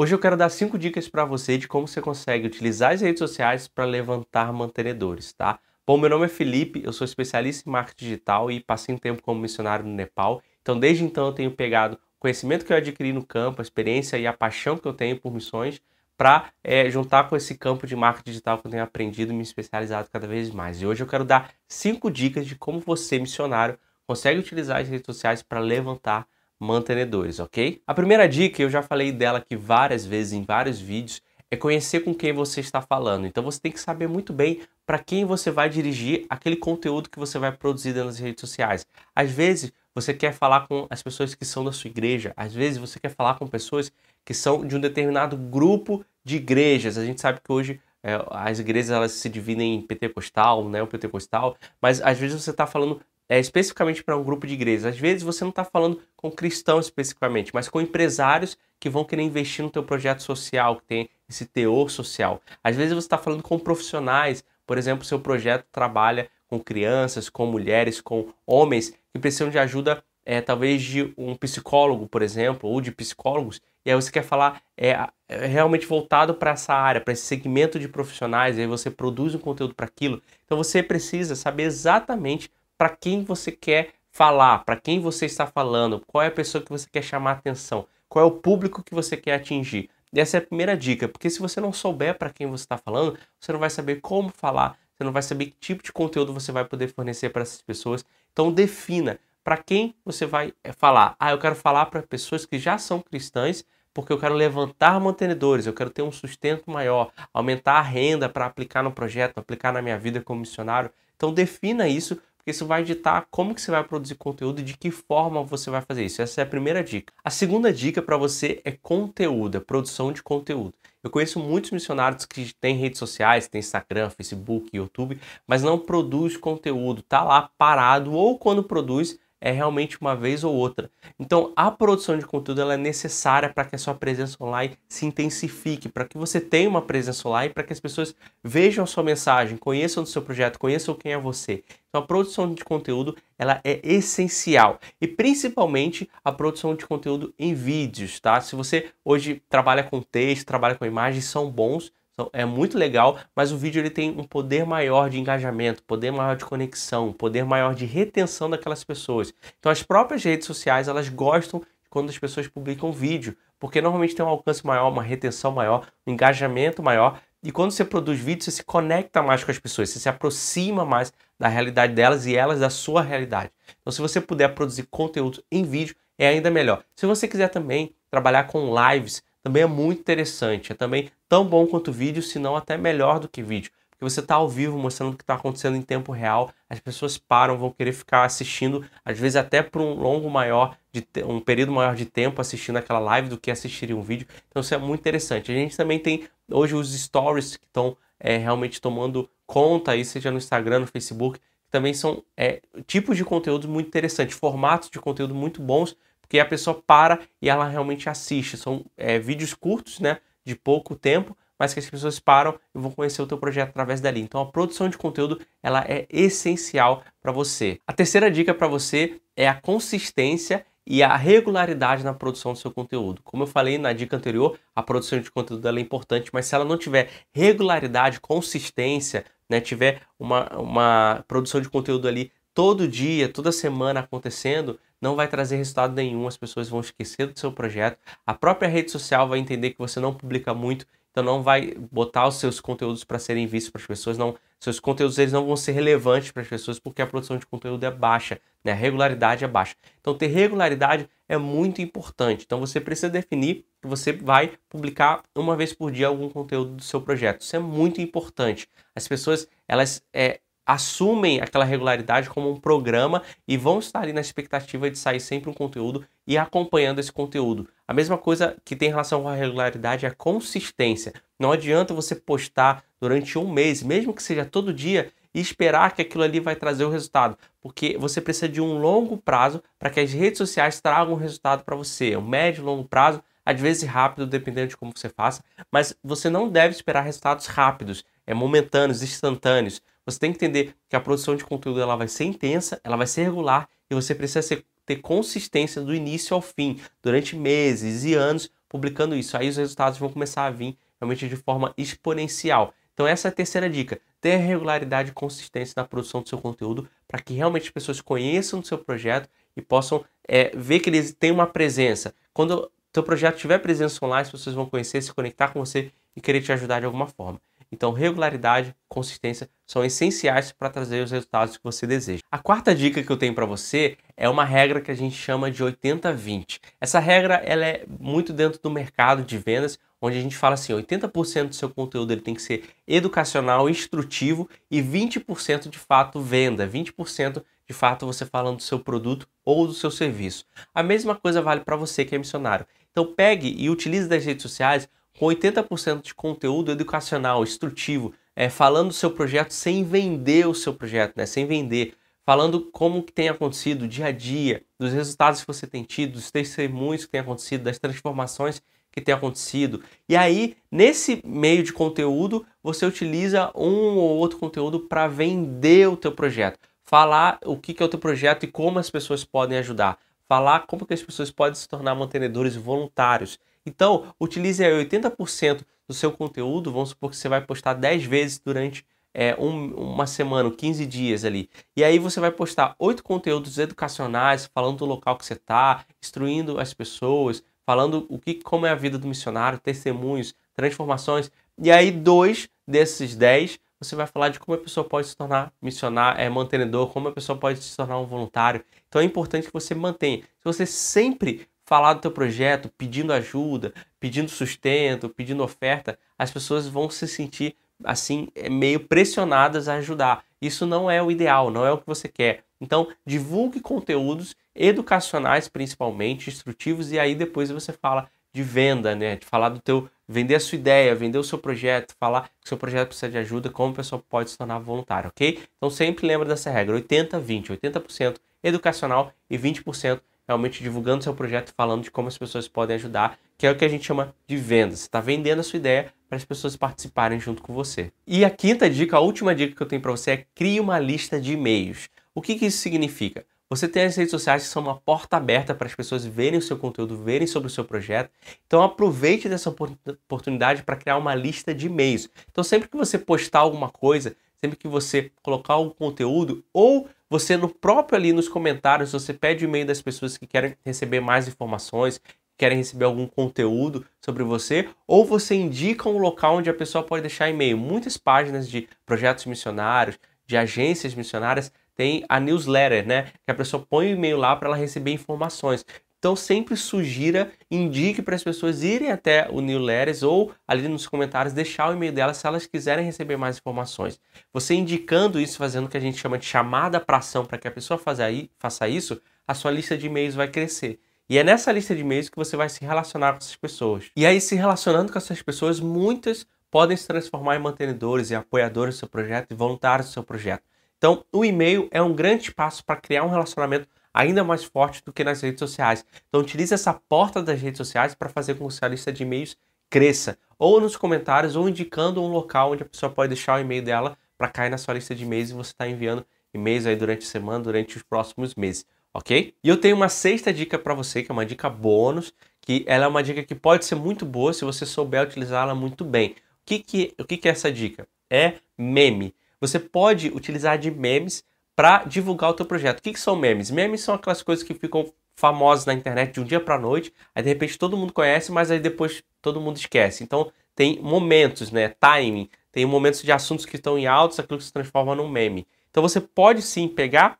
Hoje eu quero dar cinco dicas para você de como você consegue utilizar as redes sociais para levantar mantenedores, tá? Bom, meu nome é Felipe, eu sou especialista em marketing digital e passei um tempo como missionário no Nepal. Então, desde então, eu tenho pegado o conhecimento que eu adquiri no campo, a experiência e a paixão que eu tenho por missões para é, juntar com esse campo de marketing digital que eu tenho aprendido e me especializado cada vez mais. E hoje eu quero dar cinco dicas de como você, missionário, consegue utilizar as redes sociais para levantar mantenedores, ok? A primeira dica, eu já falei dela aqui várias vezes em vários vídeos, é conhecer com quem você está falando. Então você tem que saber muito bem para quem você vai dirigir aquele conteúdo que você vai produzir nas redes sociais. Às vezes você quer falar com as pessoas que são da sua igreja, às vezes você quer falar com pessoas que são de um determinado grupo de igrejas. A gente sabe que hoje é, as igrejas elas se dividem em pentecostal, né, o pentecostal, mas às vezes você está falando é, especificamente para um grupo de igrejas. Às vezes você não está falando com cristãos especificamente, mas com empresários que vão querer investir no teu projeto social, que tem esse teor social. Às vezes você está falando com profissionais, por exemplo, seu projeto trabalha com crianças, com mulheres, com homens que precisam de ajuda, é, talvez de um psicólogo, por exemplo, ou de psicólogos, e aí você quer falar é, é realmente voltado para essa área, para esse segmento de profissionais, e aí você produz um conteúdo para aquilo. Então você precisa saber exatamente para quem você quer falar, para quem você está falando, qual é a pessoa que você quer chamar atenção, qual é o público que você quer atingir. Essa é a primeira dica, porque se você não souber para quem você está falando, você não vai saber como falar, você não vai saber que tipo de conteúdo você vai poder fornecer para essas pessoas. Então defina para quem você vai eh, falar. Ah, eu quero falar para pessoas que já são cristãs, porque eu quero levantar mantenedores, eu quero ter um sustento maior, aumentar a renda para aplicar no projeto, aplicar na minha vida como missionário. Então defina isso isso vai ditar como que você vai produzir conteúdo e de que forma você vai fazer isso. Essa é a primeira dica. A segunda dica para você é conteúdo, é produção de conteúdo. Eu conheço muitos missionários que têm redes sociais, têm Instagram, Facebook, YouTube, mas não produz conteúdo, tá lá parado ou quando produz é realmente uma vez ou outra. Então, a produção de conteúdo ela é necessária para que a sua presença online se intensifique, para que você tenha uma presença online, para que as pessoas vejam a sua mensagem, conheçam o seu projeto, conheçam quem é você. Então, a produção de conteúdo ela é essencial e principalmente a produção de conteúdo em vídeos, tá? Se você hoje trabalha com texto, trabalha com imagens, são bons, então, é muito legal, mas o vídeo ele tem um poder maior de engajamento, poder maior de conexão, poder maior de retenção daquelas pessoas. Então as próprias redes sociais, elas gostam quando as pessoas publicam vídeo, porque normalmente tem um alcance maior, uma retenção maior, um engajamento maior, e quando você produz vídeo, você se conecta mais com as pessoas, você se aproxima mais da realidade delas e elas da sua realidade. Então se você puder produzir conteúdo em vídeo, é ainda melhor. Se você quiser também trabalhar com lives, também é muito interessante. É também tão bom quanto vídeo, se não até melhor do que vídeo. Porque você está ao vivo mostrando o que está acontecendo em tempo real, as pessoas param, vão querer ficar assistindo, às vezes até por um longo maior, de um período maior de tempo assistindo aquela live do que assistir um vídeo. Então isso é muito interessante. A gente também tem hoje os stories que estão é, realmente tomando conta aí, seja no Instagram, no Facebook, também são é, tipos de conteúdo muito interessantes, formatos de conteúdo muito bons porque a pessoa para e ela realmente assiste. São é, vídeos curtos, né, de pouco tempo, mas que as pessoas param e vão conhecer o teu projeto através dali. Então a produção de conteúdo ela é essencial para você. A terceira dica para você é a consistência e a regularidade na produção do seu conteúdo. Como eu falei na dica anterior, a produção de conteúdo é importante, mas se ela não tiver regularidade, consistência, né, tiver uma, uma produção de conteúdo ali todo dia, toda semana acontecendo, não vai trazer resultado nenhum, as pessoas vão esquecer do seu projeto, a própria rede social vai entender que você não publica muito, então não vai botar os seus conteúdos para serem vistos para as pessoas, não, seus conteúdos eles não vão ser relevantes para as pessoas porque a produção de conteúdo é baixa, né? a regularidade é baixa. Então ter regularidade é muito importante. Então você precisa definir que você vai publicar uma vez por dia algum conteúdo do seu projeto. Isso é muito importante. As pessoas elas é, assumem aquela regularidade como um programa e vão estar ali na expectativa de sair sempre um conteúdo e acompanhando esse conteúdo. A mesma coisa que tem relação com a regularidade é a consistência. Não adianta você postar durante um mês, mesmo que seja todo dia, e esperar que aquilo ali vai trazer o resultado, porque você precisa de um longo prazo para que as redes sociais tragam resultado para você, um médio e longo prazo, às vezes rápido, dependendo de como você faça, mas você não deve esperar resultados rápidos, é momentâneos, instantâneos. Você tem que entender que a produção de conteúdo ela vai ser intensa, ela vai ser regular e você precisa ser, ter consistência do início ao fim, durante meses e anos, publicando isso. Aí os resultados vão começar a vir realmente de forma exponencial. Então essa é a terceira dica. Ter regularidade e consistência na produção do seu conteúdo para que realmente as pessoas conheçam o seu projeto e possam é, ver que eles têm uma presença. Quando o seu projeto tiver presença online, as pessoas vão conhecer, se conectar com você e querer te ajudar de alguma forma. Então, regularidade, consistência são essenciais para trazer os resultados que você deseja. A quarta dica que eu tenho para você é uma regra que a gente chama de 80-20. Essa regra ela é muito dentro do mercado de vendas, onde a gente fala assim, 80% do seu conteúdo ele tem que ser educacional, instrutivo e 20% de fato venda, 20% de fato você falando do seu produto ou do seu serviço. A mesma coisa vale para você que é missionário. Então pegue e utilize das redes sociais com 80% de conteúdo educacional, instrutivo, é, falando do seu projeto sem vender o seu projeto, né? sem vender, falando como que tem acontecido dia a dia, dos resultados que você tem tido, dos testemunhos que tem acontecido, das transformações que tem acontecido. E aí, nesse meio de conteúdo, você utiliza um ou outro conteúdo para vender o teu projeto, falar o que, que é o teu projeto e como as pessoas podem ajudar, falar como que as pessoas podem se tornar mantenedores voluntários. Então, utilize aí 80% do seu conteúdo, vamos supor que você vai postar 10 vezes durante é, um, uma semana, 15 dias ali. E aí você vai postar oito conteúdos educacionais, falando do local que você está, instruindo as pessoas, falando o que, como é a vida do missionário, testemunhos, transformações. E aí, dois desses 10 você vai falar de como a pessoa pode se tornar missionário, é, mantenedor, como a pessoa pode se tornar um voluntário. Então é importante que você mantenha. Se você sempre falar do teu projeto, pedindo ajuda, pedindo sustento, pedindo oferta, as pessoas vão se sentir assim é, meio pressionadas a ajudar. Isso não é o ideal, não é o que você quer. Então, divulgue conteúdos educacionais, principalmente instrutivos, e aí depois você fala de venda, né? De falar do teu, vender a sua ideia, vender o seu projeto, falar que seu projeto precisa de ajuda, como a pessoa pode se tornar voluntário, ok? Então sempre lembra dessa regra, 80-20, 80%, educacional e 20% realmente divulgando seu projeto, falando de como as pessoas podem ajudar, que é o que a gente chama de venda. Você está vendendo a sua ideia para as pessoas participarem junto com você. E a quinta dica, a última dica que eu tenho para você é crie uma lista de e-mails. O que, que isso significa? Você tem as redes sociais que são uma porta aberta para as pessoas verem o seu conteúdo, verem sobre o seu projeto. Então aproveite dessa oportunidade para criar uma lista de e-mails. Então sempre que você postar alguma coisa, sempre que você colocar um conteúdo ou você no próprio ali nos comentários, você pede o e-mail das pessoas que querem receber mais informações, querem receber algum conteúdo sobre você, ou você indica um local onde a pessoa pode deixar e-mail. Muitas páginas de projetos missionários, de agências missionárias, tem a newsletter, né? Que a pessoa põe o e-mail lá para ela receber informações. Então sempre sugira, indique para as pessoas irem até o newsletters ou ali nos comentários deixar o e-mail delas se elas quiserem receber mais informações. Você indicando isso, fazendo o que a gente chama de chamada para ação para que a pessoa faça isso, a sua lista de e-mails vai crescer. E é nessa lista de e-mails que você vai se relacionar com essas pessoas. E aí, se relacionando com essas pessoas, muitas podem se transformar em mantenedores e apoiadores do seu projeto e voluntários do seu projeto. Então, o e-mail é um grande passo para criar um relacionamento ainda mais forte do que nas redes sociais. Então utilize essa porta das redes sociais para fazer com que a lista de e-mails cresça, ou nos comentários, ou indicando um local onde a pessoa pode deixar o e-mail dela para cair na sua lista de e-mails e você está enviando e-mails aí durante a semana, durante os próximos meses, ok? E eu tenho uma sexta dica para você, que é uma dica bônus, que ela é uma dica que pode ser muito boa se você souber utilizá-la muito bem. O que, que, o que, que é essa dica? É meme. Você pode utilizar de memes para divulgar o teu projeto. O que, que são memes? Memes são aquelas coisas que ficam famosas na internet de um dia para noite, aí de repente todo mundo conhece, mas aí depois todo mundo esquece. Então tem momentos, né? Timing, tem momentos de assuntos que estão em altos, aquilo que se transforma num meme. Então você pode sim pegar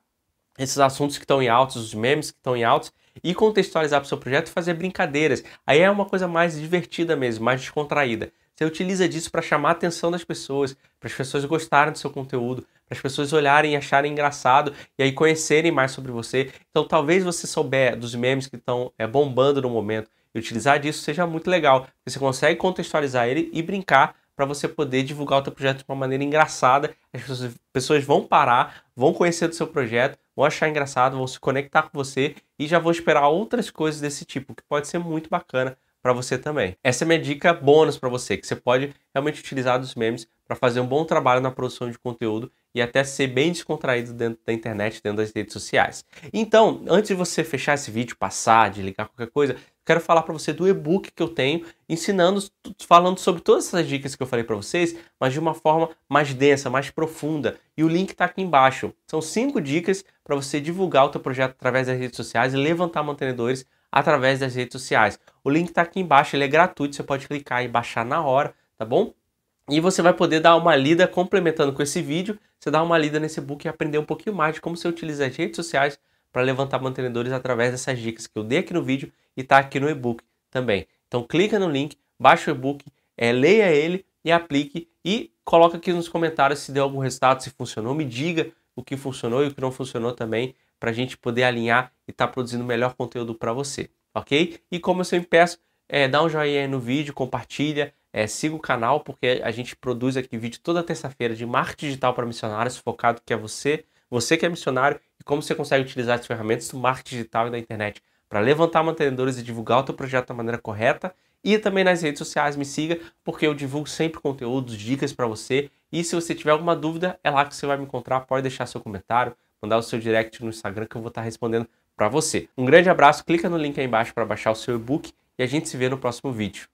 esses assuntos que estão em altos, os memes que estão em altos, e contextualizar para o seu projeto e fazer brincadeiras. Aí é uma coisa mais divertida mesmo, mais descontraída. Você utiliza disso para chamar a atenção das pessoas, para as pessoas gostarem do seu conteúdo, para as pessoas olharem e acharem engraçado e aí conhecerem mais sobre você. Então, talvez você souber dos memes que estão é, bombando no momento e utilizar disso seja muito legal. Você consegue contextualizar ele e brincar para você poder divulgar o seu projeto de uma maneira engraçada. As pessoas, pessoas vão parar, vão conhecer do seu projeto, vão achar engraçado, vão se conectar com você e já vão esperar outras coisas desse tipo, que pode ser muito bacana para você também. Essa é minha dica bônus para você, que você pode realmente utilizar dos memes para fazer um bom trabalho na produção de conteúdo e até ser bem descontraído dentro da internet, dentro das redes sociais. Então, antes de você fechar esse vídeo, passar, de ligar qualquer coisa, quero falar para você do e-book que eu tenho, ensinando, falando sobre todas essas dicas que eu falei para vocês, mas de uma forma mais densa, mais profunda. E o link está aqui embaixo. São cinco dicas para você divulgar o teu projeto através das redes sociais e levantar mantenedores através das redes sociais. O link está aqui embaixo, ele é gratuito, você pode clicar e baixar na hora, tá bom? E você vai poder dar uma lida complementando com esse vídeo, você dá uma lida nesse book e aprender um pouquinho mais de como você utiliza as redes sociais para levantar mantenedores através dessas dicas que eu dei aqui no vídeo e está aqui no e-book também. Então clica no link, baixa o e-book, é, leia ele e aplique e coloca aqui nos comentários se deu algum resultado, se funcionou, me diga o que funcionou e o que não funcionou também para a gente poder alinhar e estar tá produzindo melhor conteúdo para você, ok? E como eu sempre peço, é, dá um joinha aí no vídeo, compartilha, é, siga o canal, porque a gente produz aqui vídeo toda terça-feira de marketing digital para missionários, focado que é você, você que é missionário, e como você consegue utilizar as ferramentas do marketing digital e da internet para levantar mantenedores e divulgar o teu projeto da maneira correta. E também nas redes sociais me siga, porque eu divulgo sempre conteúdos, dicas para você. E se você tiver alguma dúvida, é lá que você vai me encontrar. Pode deixar seu comentário, mandar o seu direct no Instagram que eu vou estar respondendo para você. Um grande abraço, clica no link aí embaixo para baixar o seu e-book e a gente se vê no próximo vídeo.